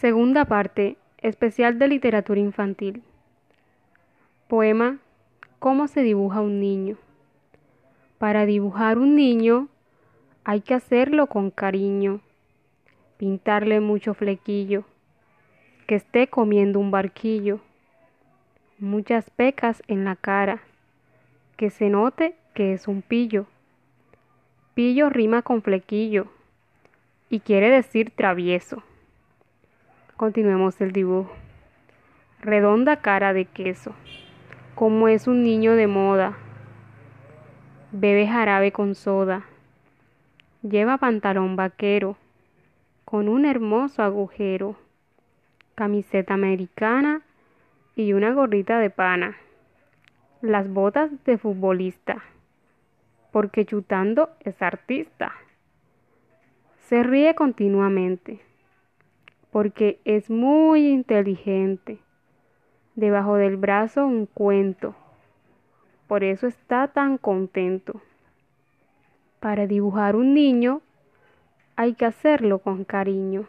Segunda parte, especial de literatura infantil. Poema ¿Cómo se dibuja un niño? Para dibujar un niño hay que hacerlo con cariño, pintarle mucho flequillo, que esté comiendo un barquillo, muchas pecas en la cara, que se note que es un pillo. Pillo rima con flequillo y quiere decir travieso. Continuemos el dibujo. Redonda cara de queso, como es un niño de moda. Bebe jarabe con soda. Lleva pantalón vaquero, con un hermoso agujero, camiseta americana y una gorrita de pana. Las botas de futbolista, porque chutando es artista. Se ríe continuamente, porque es muy inteligente. Debajo del brazo un cuento, por eso está tan contento. Para dibujar un niño hay que hacerlo con cariño.